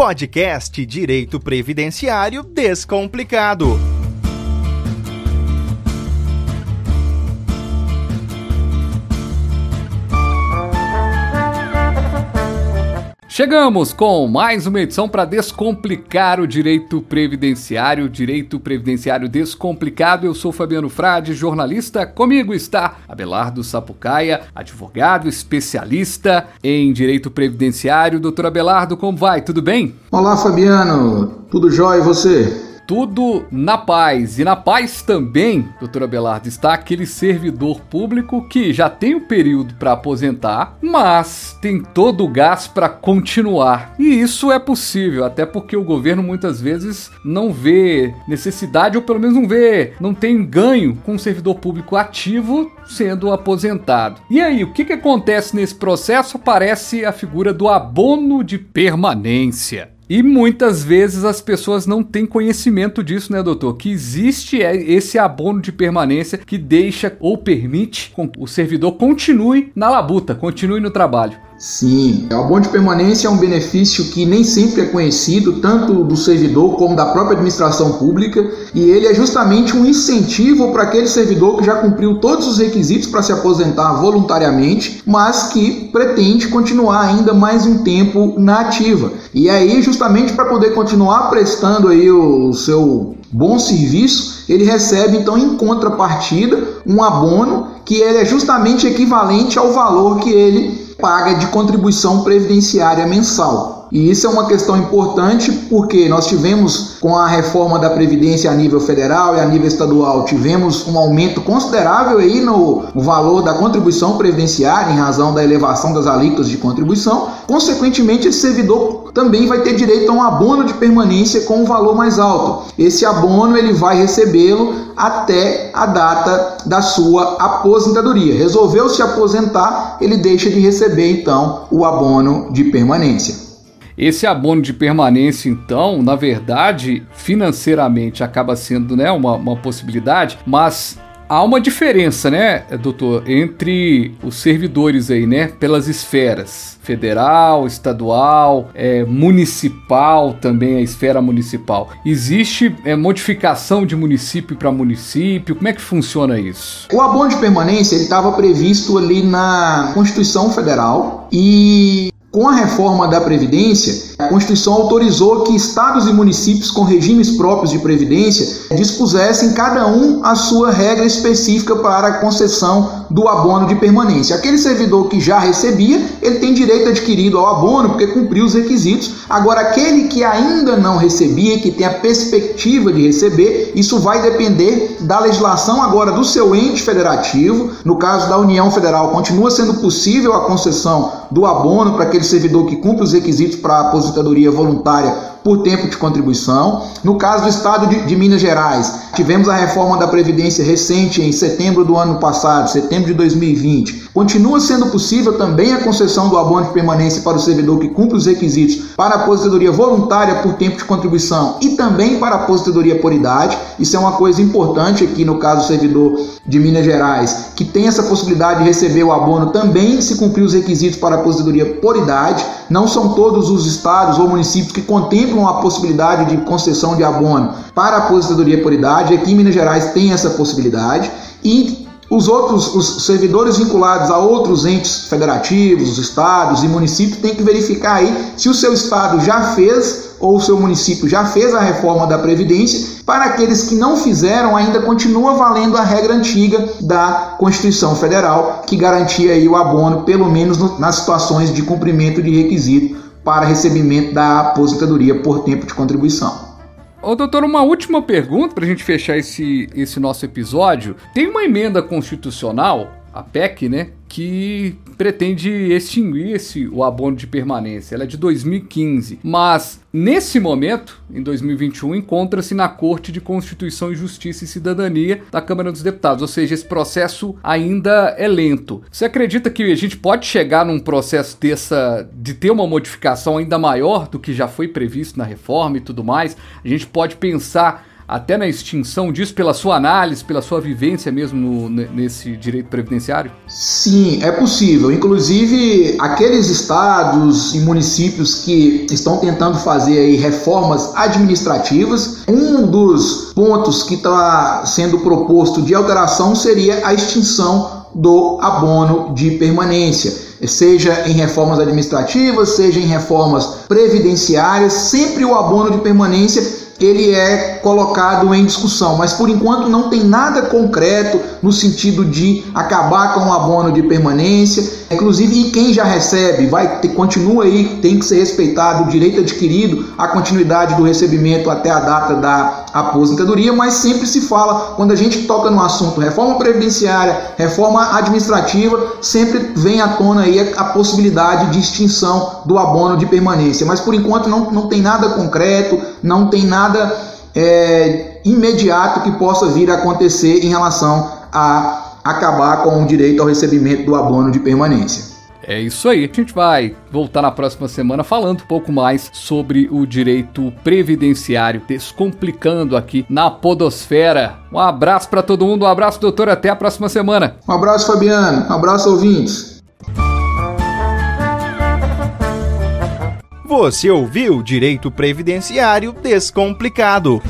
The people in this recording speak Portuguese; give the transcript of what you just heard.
Podcast Direito Previdenciário Descomplicado. Chegamos com mais uma edição para descomplicar o direito previdenciário, direito previdenciário descomplicado. Eu sou Fabiano Frade, jornalista. Comigo está Abelardo Sapucaia, advogado especialista em direito previdenciário. Doutor Abelardo, como vai? Tudo bem? Olá, Fabiano. Tudo jóia e você? Tudo na paz. E na paz também, doutora Belardo, está aquele servidor público que já tem um período para aposentar, mas tem todo o gás para continuar. E isso é possível, até porque o governo muitas vezes não vê necessidade, ou pelo menos não vê, não tem ganho com o servidor público ativo sendo aposentado. E aí, o que, que acontece nesse processo? Aparece a figura do abono de permanência. E muitas vezes as pessoas não têm conhecimento disso, né, doutor? Que existe é, esse abono de permanência que deixa ou permite que o servidor continue na labuta, continue no trabalho. Sim, o abono de permanência é um benefício que nem sempre é conhecido, tanto do servidor como da própria administração pública, e ele é justamente um incentivo para aquele servidor que já cumpriu todos os requisitos para se aposentar voluntariamente, mas que pretende continuar ainda mais um tempo na ativa. E aí, justamente para poder continuar prestando aí o seu bom serviço, ele recebe então em contrapartida um abono que ele é justamente equivalente ao valor que ele paga de contribuição previdenciária mensal. E isso é uma questão importante porque nós tivemos, com a reforma da Previdência a nível federal e a nível estadual, tivemos um aumento considerável aí no, valor da contribuição previdenciária em razão da elevação das alíquotas de contribuição. Consequentemente, esse servidor também vai ter direito a um abono de permanência com um valor mais alto. Esse abono ele vai recebê-lo até a data da sua aposentadoria. Resolveu se aposentar, ele deixa de receber então o abono de permanência. Esse abono de permanência, então, na verdade, financeiramente acaba sendo né, uma, uma possibilidade, mas há uma diferença, né, doutor, entre os servidores aí, né, pelas esferas federal, estadual, é, municipal, também a esfera municipal. Existe é, modificação de município para município? Como é que funciona isso? O abono de permanência ele estava previsto ali na Constituição Federal e com a reforma da Previdência, a Constituição autorizou que estados e municípios com regimes próprios de previdência dispusessem cada um a sua regra específica para a concessão do abono de permanência. Aquele servidor que já recebia, ele tem direito adquirido ao abono porque cumpriu os requisitos. Agora, aquele que ainda não recebia, que tem a perspectiva de receber, isso vai depender da legislação agora do seu ente federativo. No caso da União Federal, continua sendo possível a concessão do abono para aquele servidor que cumpre os requisitos para a aposentadoria voluntária por tempo de contribuição. No caso do Estado de, de, Minas Gerais, tivemos a reforma da Previdência recente em setembro do ano passado, setembro de 2020. Continua sendo possível também a concessão do abono de permanência para o servidor que cumpre os requisitos para a aposentadoria voluntária por tempo de contribuição e também para a aposentadoria por idade. Isso é uma coisa importante aqui no caso do servidor de Minas Gerais, que tem essa possibilidade de receber o abono também se cumprir os requisitos para a aposentadoria por idade. Não são todos os estados ou municípios que contemplam contemplam a possibilidade de concessão de abono para a aposentadoria por idade. Aqui em Minas Gerais tem essa possibilidade. E os outros, os servidores vinculados a outros entes federativos, os estados e municípios, têm que verificar aí se o seu estado já fez ou o seu município já fez a reforma da Previdência. Para aqueles que não fizeram, ainda continua valendo a regra antiga da Constituição Federal, que garantia aí o abono, pelo menos nas situações de cumprimento de requisito para recebimento da aposentadoria por tempo de contribuição. Ô, doutor, uma última pergunta para a gente fechar esse, esse nosso episódio. Tem uma emenda constitucional, a PEC, né, que pretende extinguir esse, o abono de permanência. Ela é de 2015, mas nesse momento, em 2021, encontra-se na Corte de Constituição e Justiça e Cidadania da Câmara dos Deputados, ou seja, esse processo ainda é lento. Você acredita que a gente pode chegar num processo dessa de ter uma modificação ainda maior do que já foi previsto na reforma e tudo mais? A gente pode pensar até na extinção disso, pela sua análise, pela sua vivência mesmo no, nesse direito previdenciário? Sim, é possível. Inclusive, aqueles estados e municípios que estão tentando fazer reformas administrativas, um dos pontos que está sendo proposto de alteração seria a extinção do abono de permanência, seja em reformas administrativas, seja em reformas previdenciárias, sempre o abono de permanência ele é colocado em discussão, mas por enquanto não tem nada concreto no sentido de acabar com o abono de permanência. Inclusive, e quem já recebe, vai continua aí, tem que ser respeitado o direito adquirido, a continuidade do recebimento até a data da aposentadoria, mas sempre se fala, quando a gente toca no assunto reforma previdenciária, reforma administrativa, sempre vem à tona aí a, a possibilidade de extinção do abono de permanência. Mas por enquanto não, não tem nada concreto, não tem nada é, imediato que possa vir a acontecer em relação a acabar com o direito ao recebimento do abono de permanência. É isso aí. A gente vai voltar na próxima semana falando um pouco mais sobre o direito previdenciário, descomplicando aqui na Podosfera. Um abraço para todo mundo, um abraço, doutor, até a próxima semana. Um abraço, Fabiano. Um abraço, ouvintes. Você ouviu Direito Previdenciário Descomplicado